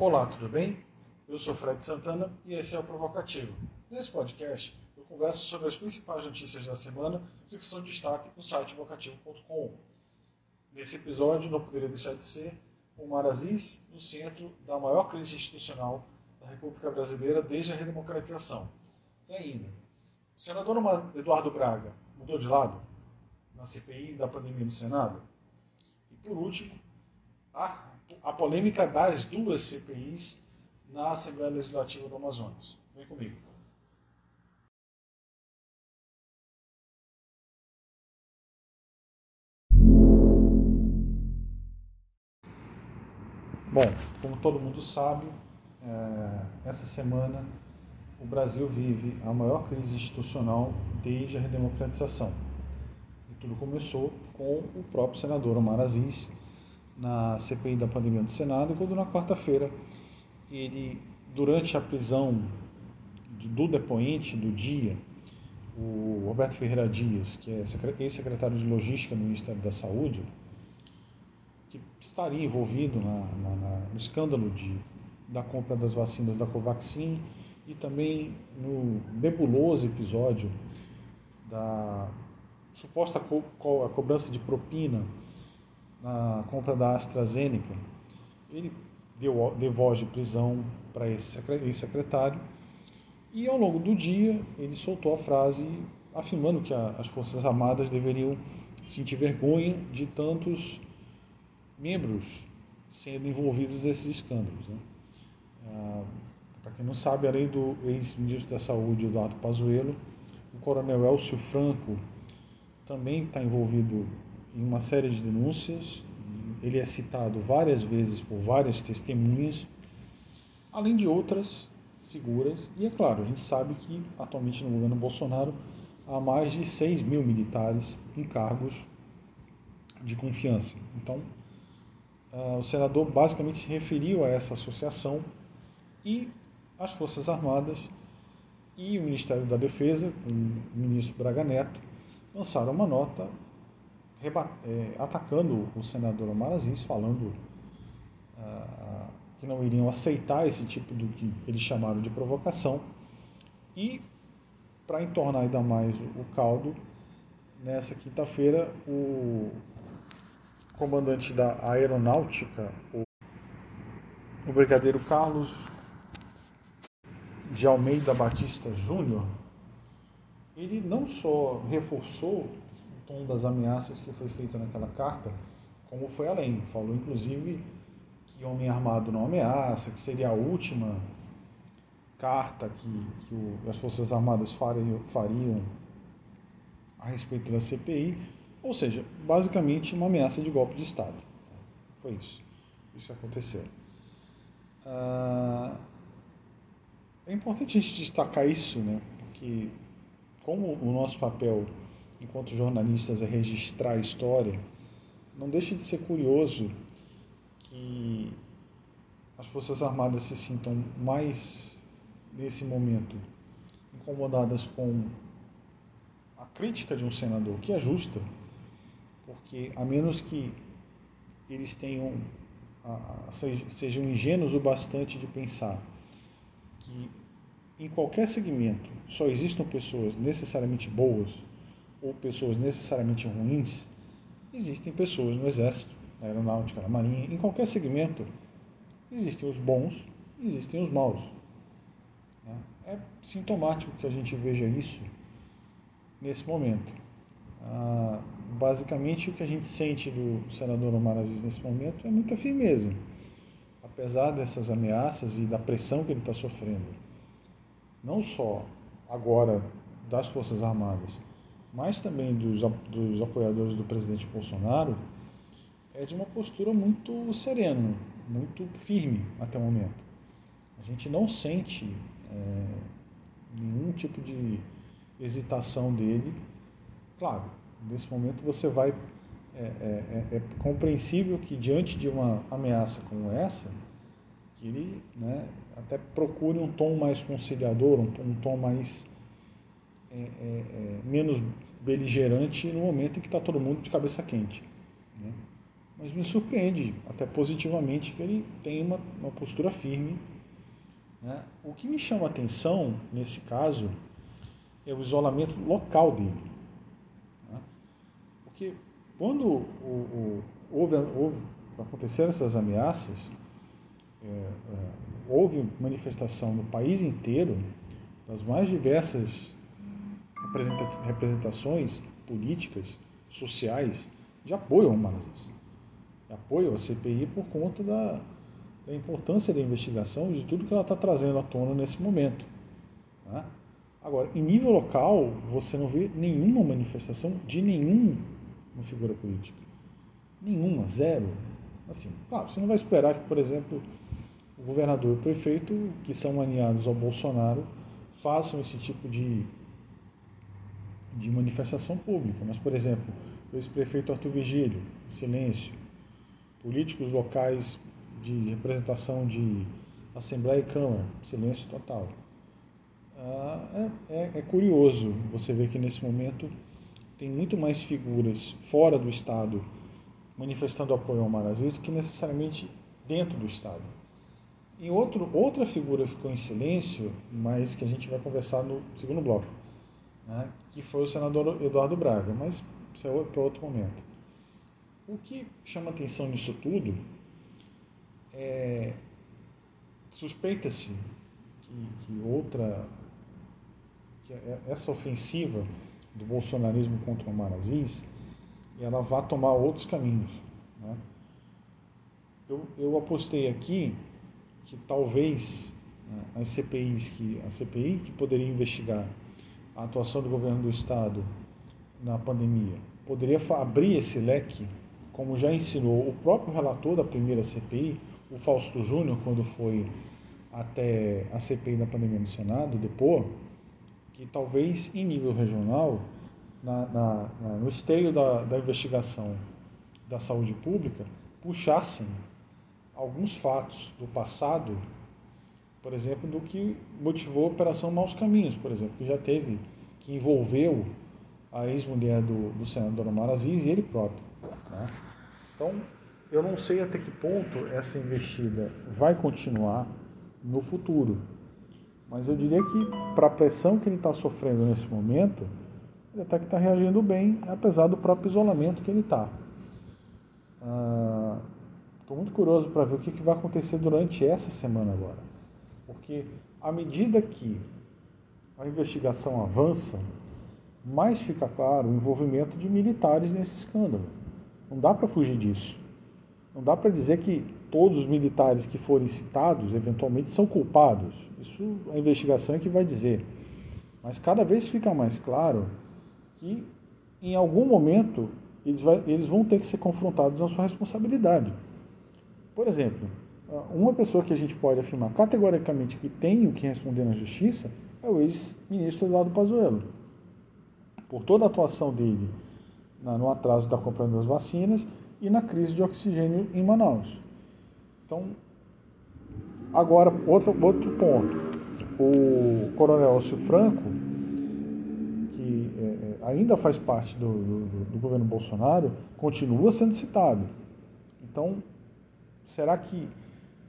Olá, tudo bem? Eu sou Fred Santana e esse é o Provocativo. Nesse podcast, eu converso sobre as principais notícias da semana que são destaque no site vocativo.com. Nesse episódio, não poderia deixar de ser o Mar no centro da maior crise institucional da República Brasileira desde a redemocratização. E ainda, o senador Eduardo Braga mudou de lado na CPI da pandemia no Senado? E por último, a a polêmica das duas CPIs na Assembleia Legislativa do Amazonas. Vem comigo. Bom, como todo mundo sabe, é, essa semana o Brasil vive a maior crise institucional desde a redemocratização. E tudo começou com o próprio senador Omar Aziz, na CPI da pandemia do Senado, quando na quarta-feira ele, durante a prisão do depoente do dia, o Roberto Ferreira Dias, que é ex-secretário de Logística no Ministério da Saúde, que estaria envolvido na, na, na, no escândalo de, da compra das vacinas da Covaxin e também no nebuloso episódio da suposta co co cobrança de propina na compra da AstraZeneca, ele deu, deu voz de prisão para esse secretário e ao longo do dia ele soltou a frase afirmando que a, as Forças Armadas deveriam sentir vergonha de tantos membros sendo envolvidos nesses escândalos. Né? Ah, para quem não sabe, além do ex-ministro da Saúde, Eduardo Pazuello, o coronel Elcio Franco também está envolvido em uma série de denúncias. Ele é citado várias vezes por várias testemunhas, além de outras figuras. E é claro, a gente sabe que atualmente no governo Bolsonaro há mais de 6 mil militares em cargos de confiança. Então, uh, o senador basicamente se referiu a essa associação e as Forças Armadas e o Ministério da Defesa, o ministro Braga Neto, lançaram uma nota atacando o senador Omar Aziz, falando ah, que não iriam aceitar esse tipo do que eles chamaram de provocação. E, para entornar ainda mais o caldo, nessa quinta-feira, o comandante da aeronáutica, o, o brigadeiro Carlos de Almeida Batista Júnior, ele não só reforçou tom das ameaças que foi feito naquela carta, como foi além. Falou, inclusive, que homem armado não ameaça, que seria a última carta que, que o, as Forças Armadas fariam, fariam a respeito da CPI, ou seja, basicamente uma ameaça de golpe de Estado. Foi isso. Isso aconteceu. Ah, é importante a gente destacar isso, né? Porque como o nosso papel enquanto jornalistas, é registrar a história, não deixe de ser curioso que as Forças Armadas se sintam mais, nesse momento, incomodadas com a crítica de um senador, que é justa, porque a menos que eles tenham sejam ingênuos o bastante de pensar que em qualquer segmento só existam pessoas necessariamente boas ou pessoas necessariamente ruins, existem pessoas no Exército, na Aeronáutica, na Marinha, em qualquer segmento, existem os bons e existem os maus. Né? É sintomático que a gente veja isso nesse momento. Ah, basicamente, o que a gente sente do senador Omar Aziz nesse momento é muita firmeza, apesar dessas ameaças e da pressão que ele está sofrendo. Não só agora das Forças Armadas, mas também dos, dos apoiadores do presidente Bolsonaro, é de uma postura muito serena, muito firme até o momento. A gente não sente é, nenhum tipo de hesitação dele. Claro, nesse momento você vai. É, é, é, é compreensível que diante de uma ameaça como essa, que ele né, até procure um tom mais conciliador, um tom, um tom mais é, é, é, menos beligerante no momento em que está todo mundo de cabeça quente. Né? mas me surpreende até positivamente que ele tem uma, uma postura firme. Né? O que me chama a atenção nesse caso é o isolamento local dele. Né? Porque quando o, o, houve, houve, aconteceram essas ameaças, é, é, houve manifestação no país inteiro das mais diversas representações políticas, sociais, de apoio ao Marazis, de apoio à CPI por conta da, da importância da investigação e de tudo que ela está trazendo à tona nesse momento. Né? Agora, em nível local, você não vê nenhuma manifestação de nenhuma figura política. Nenhuma, zero. Assim, claro, você não vai esperar que, por exemplo, o governador e o prefeito, que são alinhados ao Bolsonaro, façam esse tipo de, de manifestação pública. Mas, por exemplo, o ex-prefeito Arthur Vigílio, silêncio. Políticos locais de representação de Assembleia e Câmara, silêncio total. Ah, é, é, é curioso você ver que nesse momento tem muito mais figuras fora do Estado manifestando apoio ao Marazzi do que necessariamente dentro do Estado. E outro, outra figura ficou em silêncio, mas que a gente vai conversar no segundo bloco, né, que foi o senador Eduardo Braga, mas isso é para outro momento. O que chama atenção nisso tudo é suspeita-se que, que outra que é, essa ofensiva do bolsonarismo contra o Omar ela vá tomar outros caminhos. Né? Eu, eu apostei aqui que talvez né, as CPIs que a CPI que poderia investigar a atuação do governo do estado na pandemia. Poderia abrir esse leque, como já ensinou o próprio relator da primeira CPI, o Fausto Júnior, quando foi até a CPI da pandemia no Senado, depor, que talvez em nível regional, na, na, na, no esteio da, da investigação da saúde pública, puxassem alguns fatos do passado, por exemplo, do que motivou a Operação Maus Caminhos, por exemplo, que já teve, que envolveu a ex-mulher do, do senador Omar Aziz e ele próprio. Né? Então, eu não sei até que ponto essa investida vai continuar no futuro, mas eu diria que para a pressão que ele está sofrendo nesse momento, ele até que está reagindo bem, apesar do próprio isolamento que ele está. Ah, Estou muito curioso para ver o que, que vai acontecer durante essa semana agora. Porque à medida que a investigação avança, mais fica claro o envolvimento de militares nesse escândalo. Não dá para fugir disso. Não dá para dizer que todos os militares que forem citados eventualmente são culpados. Isso a investigação é que vai dizer. Mas cada vez fica mais claro que em algum momento eles, vai, eles vão ter que ser confrontados na sua responsabilidade. Por exemplo, uma pessoa que a gente pode afirmar categoricamente que tem o que responder na justiça é o ex-ministro Eduardo Pazuello. Por toda a atuação dele no atraso da compra das vacinas e na crise de oxigênio em Manaus. Então, agora, outro, outro ponto. O coronel Elcio Franco, que é, é, ainda faz parte do, do, do governo Bolsonaro, continua sendo citado. Então, será que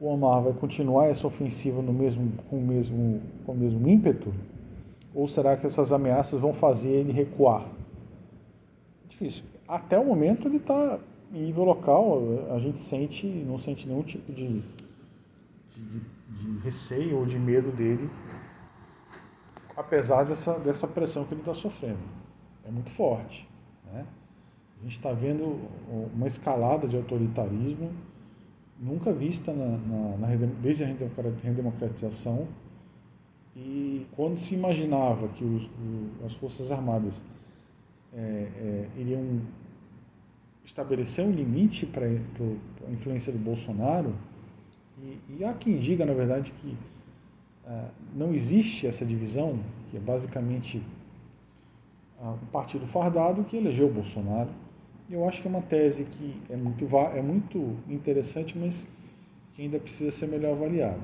o Omar vai continuar essa ofensiva no mesmo, com, o mesmo, com o mesmo ímpeto? Ou será que essas ameaças vão fazer ele recuar? Difícil. Até o momento ele está em nível local, a gente sente, não sente nenhum tipo de, de, de receio ou de medo dele, apesar dessa, dessa pressão que ele está sofrendo. É muito forte. Né? A gente está vendo uma escalada de autoritarismo nunca vista na, na, na, desde a redemocratização. E quando se imaginava que os, o, as Forças Armadas é, é, iriam estabelecer um limite para a influência do Bolsonaro, e, e, há quem diga, na verdade, que ah, não existe essa divisão, que é basicamente ah, um partido fardado que elegeu o Bolsonaro, eu acho que é uma tese que é muito, é muito interessante, mas que ainda precisa ser melhor avaliada.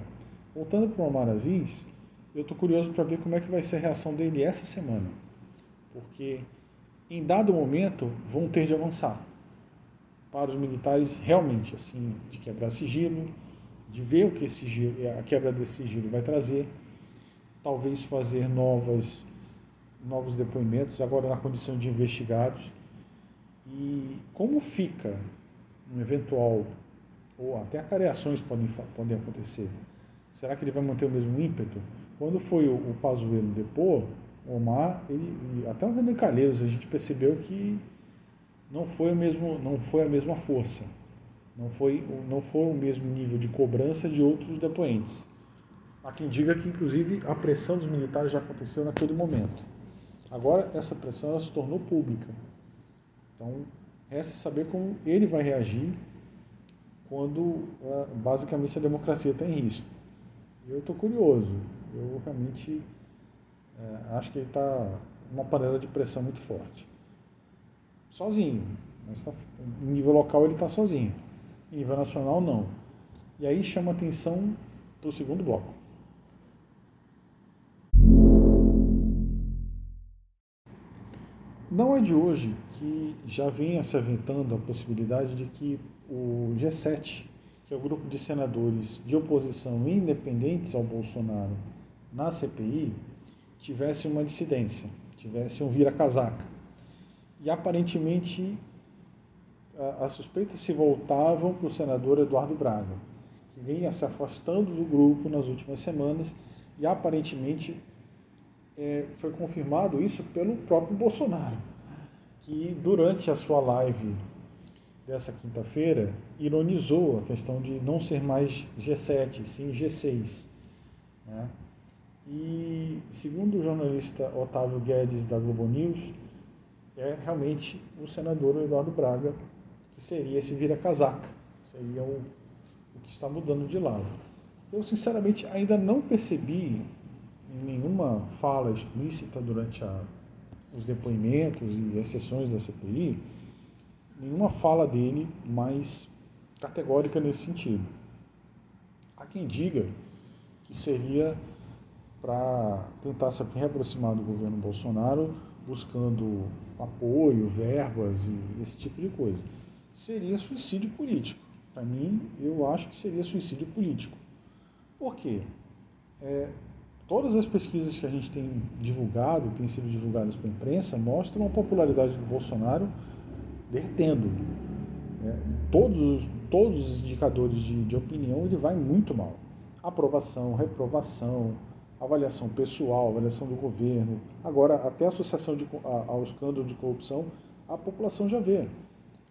Voltando para o Omar Aziz, eu estou curioso para ver como é que vai ser a reação dele essa semana. Porque em dado momento vão ter de avançar. para os militares realmente, assim, de quebrar sigilo, de ver o que esse sigilo, a quebra desse sigilo vai trazer, talvez fazer novas, novos depoimentos, agora na condição de investigados. E como fica um eventual, ou até acareações podem, podem acontecer, será que ele vai manter o mesmo ímpeto? Quando foi o, o Pazuello depor, o Omar, ele, até o René Calheiros, a gente percebeu que não foi, o mesmo, não foi a mesma força, não foi, não foi o mesmo nível de cobrança de outros depoentes. Há quem diga que, inclusive, a pressão dos militares já aconteceu naquele momento. Agora, essa pressão se tornou pública. Então, resta saber como ele vai reagir quando, ah, basicamente, a democracia está em risco. Eu estou curioso. Eu realmente é, acho que ele está uma panela de pressão muito forte sozinho. Mas tá, em nível local ele está sozinho. Em nível nacional, não. E aí chama atenção para o segundo bloco. Não é de hoje que já vem se aventando a possibilidade de que o G7, que é o grupo de senadores de oposição independentes ao Bolsonaro na CPI, tivesse uma dissidência, tivesse um vira-casaca. E aparentemente as suspeitas se voltavam para o senador Eduardo Braga, que vinha se afastando do grupo nas últimas semanas e aparentemente é, foi confirmado isso pelo próprio Bolsonaro, que durante a sua live dessa quinta-feira ironizou a questão de não ser mais G7, sim G6. Né? E segundo o jornalista Otávio Guedes da Globo News, é realmente o senador Eduardo Braga, que seria esse vira-casaca, seria o, o que está mudando de lado. Eu, sinceramente, ainda não percebi em nenhuma fala explícita durante a, os depoimentos e as sessões da CPI, nenhuma fala dele mais categórica nesse sentido. Há quem diga que seria para tentar se reaproximar do governo Bolsonaro buscando apoio, verbas e esse tipo de coisa. Seria suicídio político. Para mim, eu acho que seria suicídio político. Por quê? É, todas as pesquisas que a gente tem divulgado, têm sido divulgadas para a imprensa, mostram a popularidade do Bolsonaro derretendo. É, todos, todos os indicadores de, de opinião ele vai muito mal. Aprovação, reprovação, avaliação pessoal, avaliação do governo, agora até associação de, a, ao escândalo de corrupção, a população já vê.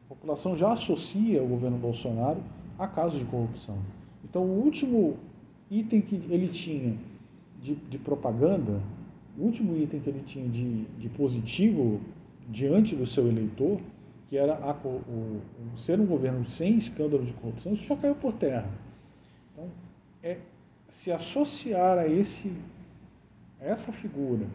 A população já associa o governo Bolsonaro a casos de corrupção. Então, o último item que ele tinha de, de propaganda, o último item que ele tinha de, de positivo diante do seu eleitor, que era a, o, o, ser um governo sem escândalo de corrupção, isso já caiu por terra. Então, é se associar a esse a essa figura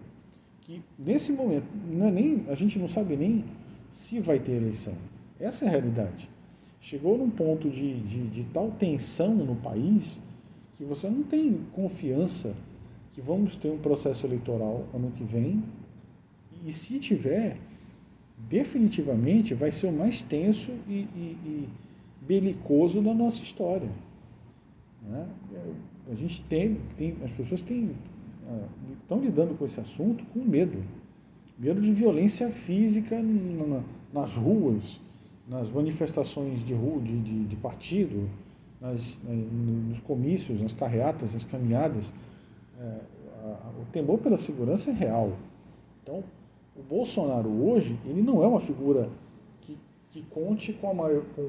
que nesse momento não é nem a gente não sabe nem se vai ter eleição. Essa é a realidade. Chegou num ponto de, de, de tal tensão no país que você não tem confiança que vamos ter um processo eleitoral ano que vem e se tiver definitivamente vai ser o mais tenso e, e, e belicoso da nossa história. Né? A gente tem, tem as pessoas têm, ah, estão lidando com esse assunto com medo. Medo de violência física na, nas ruas, nas manifestações de, rua, de, de, de partido, nas, nos comícios, nas carreatas, nas caminhadas. É, o temor pela segurança é real. Então, o Bolsonaro hoje, ele não é uma figura que, que conte com a, maior, com,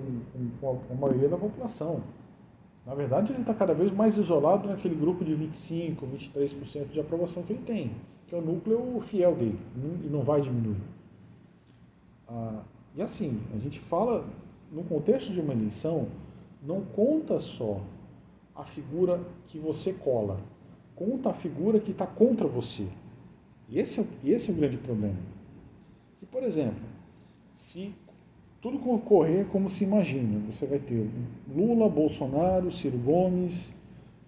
com, com a maioria da população. Na verdade, ele está cada vez mais isolado naquele grupo de 25%, 23% de aprovação que ele tem, que é o núcleo fiel dele, e não vai diminuir. Ah, e assim, a gente fala, no contexto de uma eleição, não conta só a figura que você cola, conta a figura que está contra você. E esse é, esse é o grande problema. E, por exemplo, se tudo correr como se imagina. Você vai ter Lula, Bolsonaro, Ciro Gomes,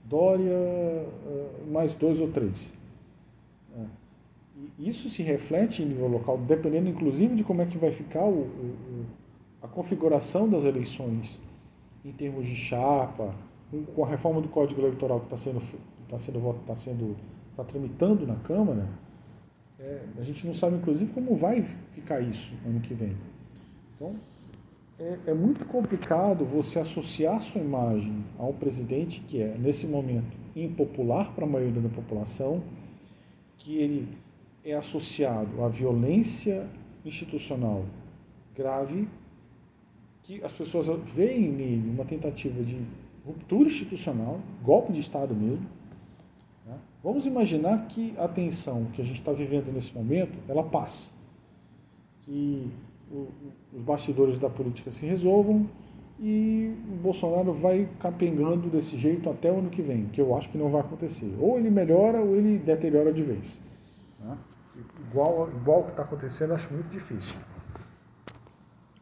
Dória, eh, mais dois ou três. É. Isso se reflete em nível local, dependendo inclusive de como é que vai ficar o, o, a configuração das eleições em termos de chapa, com a reforma do Código Eleitoral que está sendo está sendo está sendo está tramitando na Câmara, é, a gente não sabe inclusive como vai ficar isso ano que vem. Então é, é muito complicado você associar sua imagem a um presidente que é nesse momento impopular para a maioria da população, que ele é associado à violência institucional grave, que as pessoas veem nele uma tentativa de ruptura institucional, golpe de Estado mesmo. Vamos imaginar que a tensão que a gente está vivendo nesse momento, ela passe. Que os bastidores da política se resolvam e o Bolsonaro vai capengando desse jeito até o ano que vem, que eu acho que não vai acontecer. Ou ele melhora ou ele deteriora de vez. Né? Igual, igual o que está acontecendo, acho muito difícil.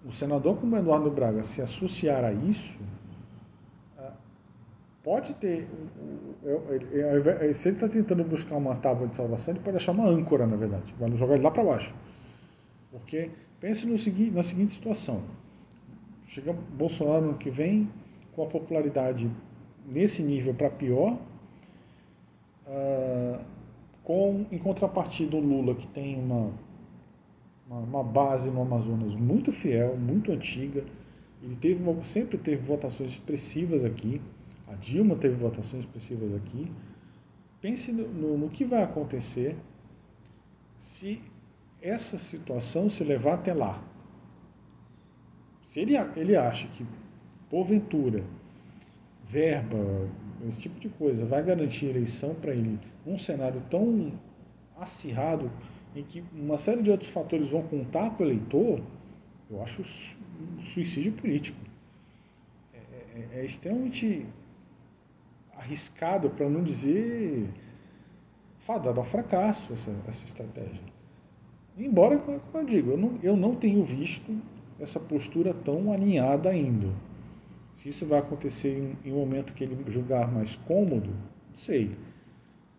O senador como Eduardo Braga se associar a isso, pode ter. Se ele está tentando buscar uma tábua de salvação, ele pode achar uma âncora, na verdade. Vai jogar ele lá para baixo. Porque pense no seguinte, na seguinte situação. Chega Bolsonaro no que vem com a popularidade nesse nível para pior, uh, com em contrapartida o Lula que tem uma, uma, uma, base no Amazonas muito fiel, muito antiga, ele teve uma, sempre teve votações expressivas aqui, a Dilma teve votações expressivas aqui. Pense no, no, no que vai acontecer se essa situação se levar até lá. Se ele, ele acha que, porventura, verba, esse tipo de coisa, vai garantir eleição para ele num cenário tão acirrado, em que uma série de outros fatores vão contar para o eleitor, eu acho um suicídio político. É, é, é extremamente arriscado, para não dizer fadado ao fracasso, essa, essa estratégia. Embora, como eu digo, eu não, eu não tenho visto essa postura tão alinhada ainda. Se isso vai acontecer em, em um momento que ele julgar mais cômodo, não sei.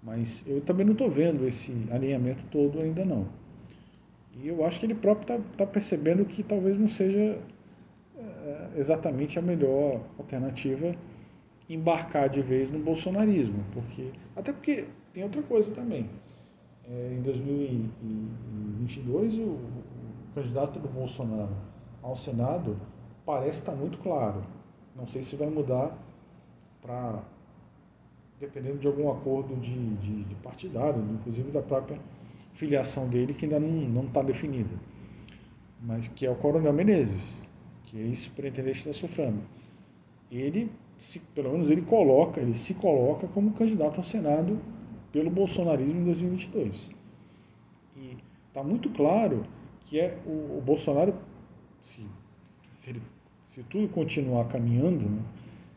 Mas eu também não estou vendo esse alinhamento todo ainda não. E eu acho que ele próprio está tá percebendo que talvez não seja é, exatamente a melhor alternativa embarcar de vez no bolsonarismo, porque até porque tem outra coisa também. É, em 2022 o, o candidato do Bolsonaro ao Senado parece estar muito claro. Não sei se vai mudar para dependendo de algum acordo de, de, de, partidário, inclusive da própria filiação dele, que ainda não está definida. Mas que é o Coronel Menezes, que é ex-superintendente da SUFRAM. Ele, se, pelo menos ele coloca, ele se coloca como candidato ao Senado pelo bolsonarismo em 2022. E está muito claro que é o, o Bolsonaro se, se, ele, se tudo continuar caminhando, né,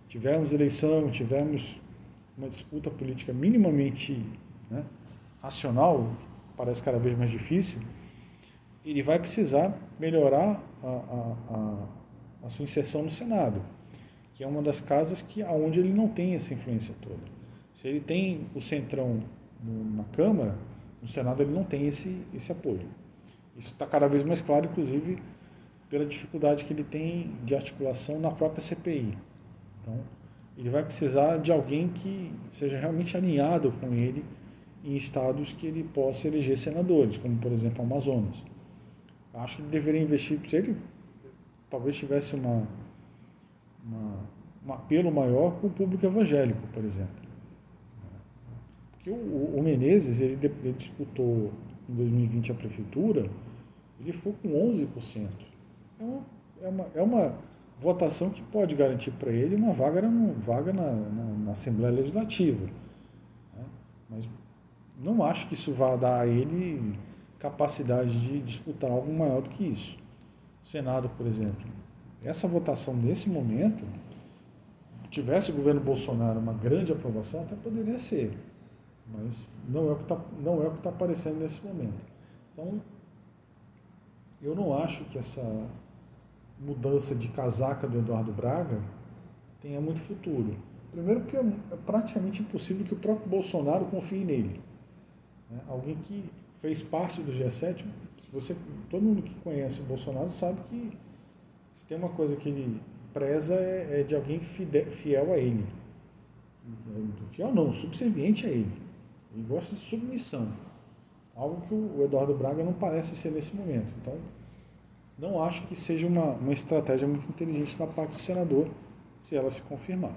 tivermos eleição, tivermos uma disputa política minimamente né, racional, parece cada vez mais difícil, ele vai precisar melhorar a, a, a, a sua inserção no Senado, que é uma das casas que aonde ele não tem essa influência toda. Se ele tem o centrão na Câmara, no Senado ele não tem esse, esse apoio. Isso está cada vez mais claro, inclusive, pela dificuldade que ele tem de articulação na própria CPI. Então, ele vai precisar de alguém que seja realmente alinhado com ele em estados que ele possa eleger senadores, como por exemplo Amazonas. Acho que ele deveria investir, se ele talvez tivesse uma, uma, um apelo maior com o público evangélico, por exemplo. Porque o, o Menezes, ele, ele disputou em 2020 a prefeitura, ele foi com 11% é uma, é uma, é uma votação que pode garantir para ele uma vaga, uma vaga na, na, na Assembleia Legislativa. Né? Mas não acho que isso vá dar a ele capacidade de disputar algo maior do que isso. O Senado, por exemplo, essa votação nesse momento, tivesse o governo Bolsonaro uma grande aprovação, até poderia ser, mas não é o que está é está aparecendo nesse momento. Então, eu não acho que essa mudança de casaca do Eduardo Braga tenha muito futuro. Primeiro porque é praticamente impossível que o próprio Bolsonaro confie nele. Né? Alguém que fez parte do G7, se você, todo mundo que conhece o Bolsonaro sabe que se tem uma coisa que ele preza é, é de alguém fiel a ele. Fiel não, subserviente a ele. Ele gosta de submissão. Algo que o Eduardo Braga não parece ser nesse momento. Então, não acho que seja uma, uma estratégia muito inteligente da parte do senador, se ela se confirmar.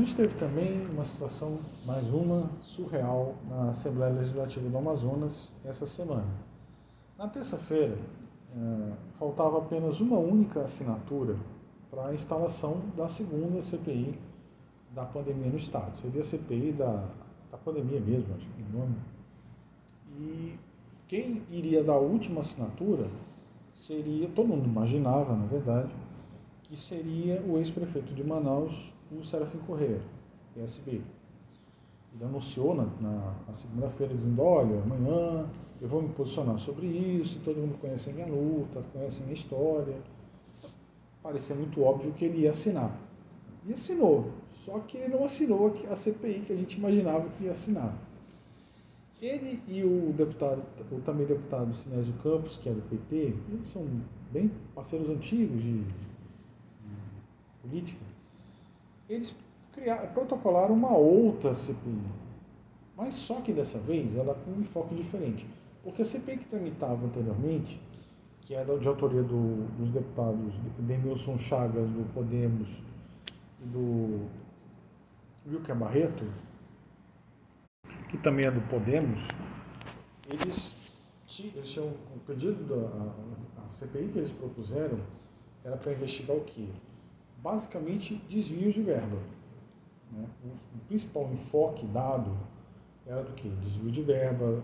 Gente teve também uma situação, mais uma, surreal na Assembleia Legislativa do Amazonas essa semana. Na terça-feira, eh, faltava apenas uma única assinatura para a instalação da segunda CPI da pandemia no Estado. Seria a CPI da, da pandemia mesmo, acho que o nome. E quem iria dar a última assinatura seria, todo mundo imaginava, na verdade, que seria o ex-prefeito de Manaus, o Serafim Correia, PSB. Ele anunciou na, na, na segunda-feira, dizendo: Olha, amanhã eu vou me posicionar sobre isso, todo mundo conhece a minha luta, conhece a minha história. Parecia muito óbvio que ele ia assinar. E assinou, só que ele não assinou a CPI que a gente imaginava que ia assinar. Ele e o deputado, o também deputado Sinésio Campos, que é do PT, eles são bem parceiros antigos de, de política, eles criaram, protocolaram uma outra CPI. Mas só que dessa vez ela com um enfoque diferente. Porque a CPI que tramitava anteriormente, que era de autoria do, dos deputados Denilson Chagas, do Podemos, e do Wilker Barreto, que também é do Podemos, eles, eles tinham o pedido da a, a CPI que eles propuseram era para investigar o quê? Basicamente desvios de verba. Né? O, principal enfoque dado era do que? Desvio de verba,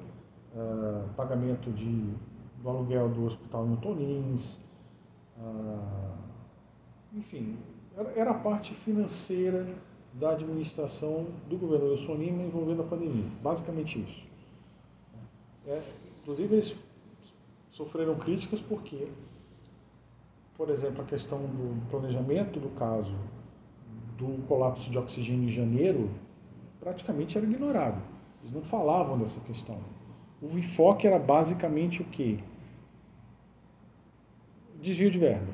uh, pagamento de, do aluguel do hospital em Tonins, uh, enfim, era, era, a parte financeira da administração do governador Sonima envolvendo a pandemia. Basicamente isso. É, inclusive, eles sofreram críticas porque, por exemplo, a questão do planejamento do caso do colapso de oxigênio em janeiro praticamente era ignorado. Eles não falavam dessa questão. O enfoque era basicamente o quê? Desvio de verba.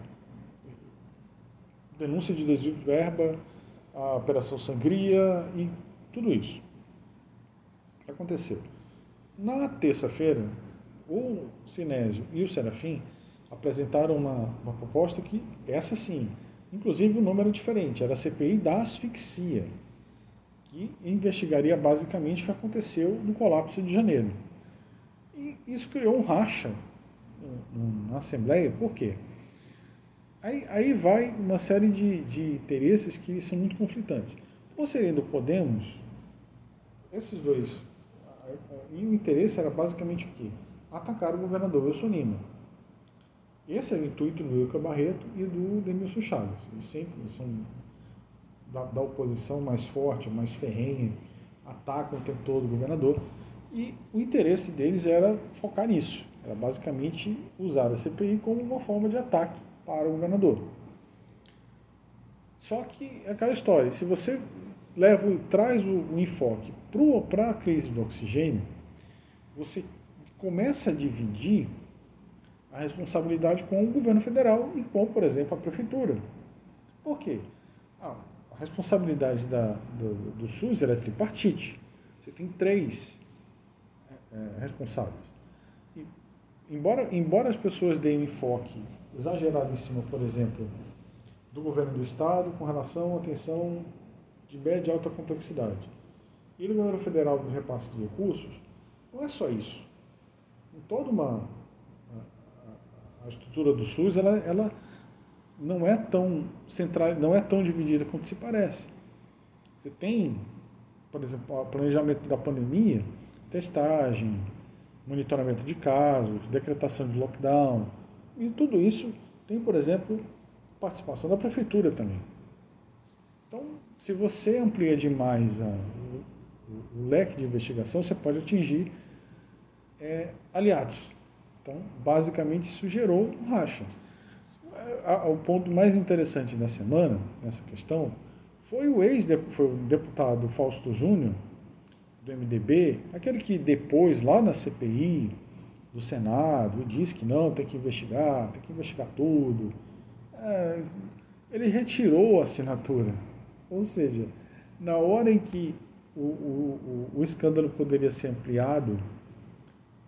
Denúncia de desvio de verba, a Operação Sangria e tudo isso. Aconteceu? Na terça-feira, o Sinésio e o Serafim apresentaram uma, uma proposta que, essa sim, inclusive o nome era diferente, era a CPI da asfixia, que investigaria basicamente o que aconteceu no colapso de janeiro. E isso criou um racha na Assembleia, por quê? Aí, aí vai uma série de, de interesses que são muito conflitantes. Por serem do Podemos, esses dois, e o interesse era basicamente o quê? Atacar o governador Wilson Lima. Esse é o intuito do Wilker Barreto e do Demilson Chagas. Eles sempre são da, da oposição mais forte, mais ferrenha, atacam o tempo todo o governador. E o interesse deles era focar nisso, era basicamente usar a CPI como uma forma de ataque para o governador. Só que é aquela história, se você leva, traz o, o enfoque para a crise do oxigênio, você começa a dividir a responsabilidade com o governo federal e com, por exemplo, a prefeitura. Por quê? Ah, a responsabilidade da, do, do SUS era tripartite. Você tem três é, responsáveis. E, embora, embora as pessoas deem um enfoque exagerado em cima, por exemplo, do governo do Estado com relação à atenção de média e alta complexidade, e do governo federal do repasse de recursos, não é só isso. Em toda uma a, estrutura do SUS, ela, ela não é tão central, não é tão dividida quanto se parece. Você tem, por exemplo, o planejamento da pandemia, testagem, monitoramento de casos, decretação de lockdown, e tudo isso tem, por exemplo, participação da prefeitura também. Então, se você amplia demais a, o, o, leque de investigação, você pode atingir é, aliados. Então, basicamente, isso gerou um racha. O ponto mais interessante da semana, nessa questão, foi o ex-deputado Fausto Júnior, do MDB, aquele que depois, lá na CPI, do Senado disse que não, tem que investigar, tem que investigar tudo. É, ele retirou a assinatura. Ou seja, na hora em que o, o, o escândalo poderia ser ampliado,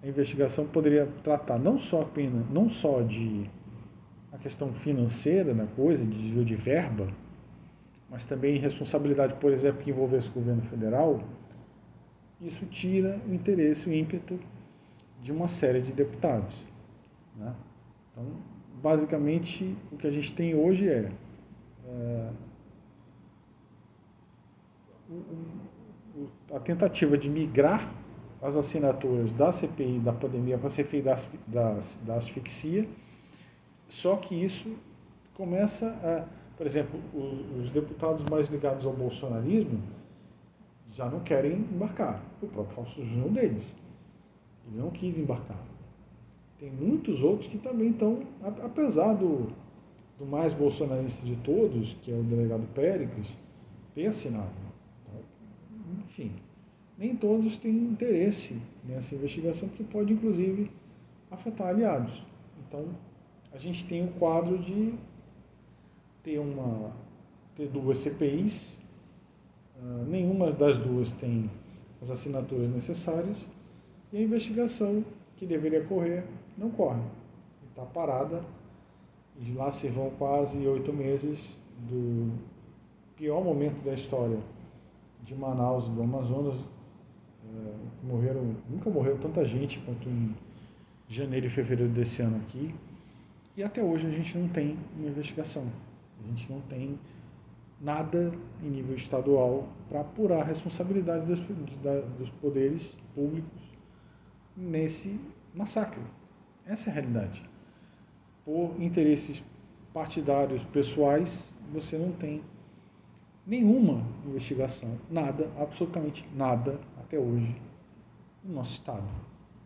a investigação poderia tratar não só apenas, não só de a questão financeira da coisa, de desvio de verba, mas também responsabilidade, por exemplo, que envolvesse o governo federal, isso tira o interesse, o ímpeto de uma série de deputados. Né? Então, basicamente, o que a gente tem hoje é, é a tentativa de migrar as assinaturas da CPI da pandemia para a CPI da, da, da asfixia, só que isso começa a, por exemplo, os, os deputados mais ligados ao bolsonarismo já não querem embarcar. O próprio Fausto Júnior é um deles. Ele não quis embarcar. Tem muitos outros que também estão, apesar do, do mais bolsonarista de todos, que é o delegado Péricles, ter assinado. Enfim, nem todos têm interesse nessa investigação, porque pode, inclusive, afetar aliados. Então, a gente tem o quadro de ter, uma, ter duas CPIs, uh, nenhuma das duas tem as assinaturas necessárias, e a investigação que deveria correr não corre. Está parada, e lá se vão quase oito meses do pior momento da história de Manaus do Amazonas. É, morreram, nunca morreu tanta gente quanto em janeiro e fevereiro desse ano aqui. E até hoje a gente não tem uma investigação. A gente não tem nada em nível estadual para apurar a responsabilidade dos, dos poderes públicos nesse massacre. Essa é a realidade. Por interesses partidários pessoais, você não tem nenhuma investigação, nada, absolutamente nada até hoje no nosso estado,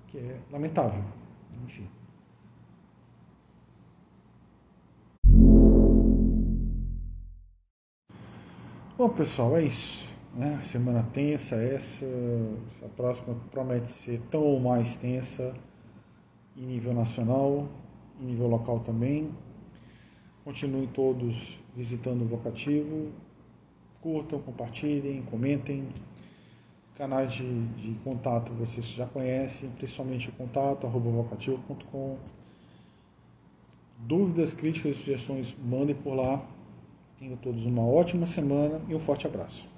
que é lamentável. Enfim. Bom, pessoal, é isso. Né? Semana tensa essa, essa próxima promete ser tão ou mais tensa em nível nacional, em nível local também. Continuem todos visitando o Vocativo, curtam, compartilhem, comentem. Canais de, de contato vocês já conhecem, principalmente o contato arroba vocativo.com. Dúvidas, críticas e sugestões, mandem por lá. Tenham todos uma ótima semana e um forte abraço.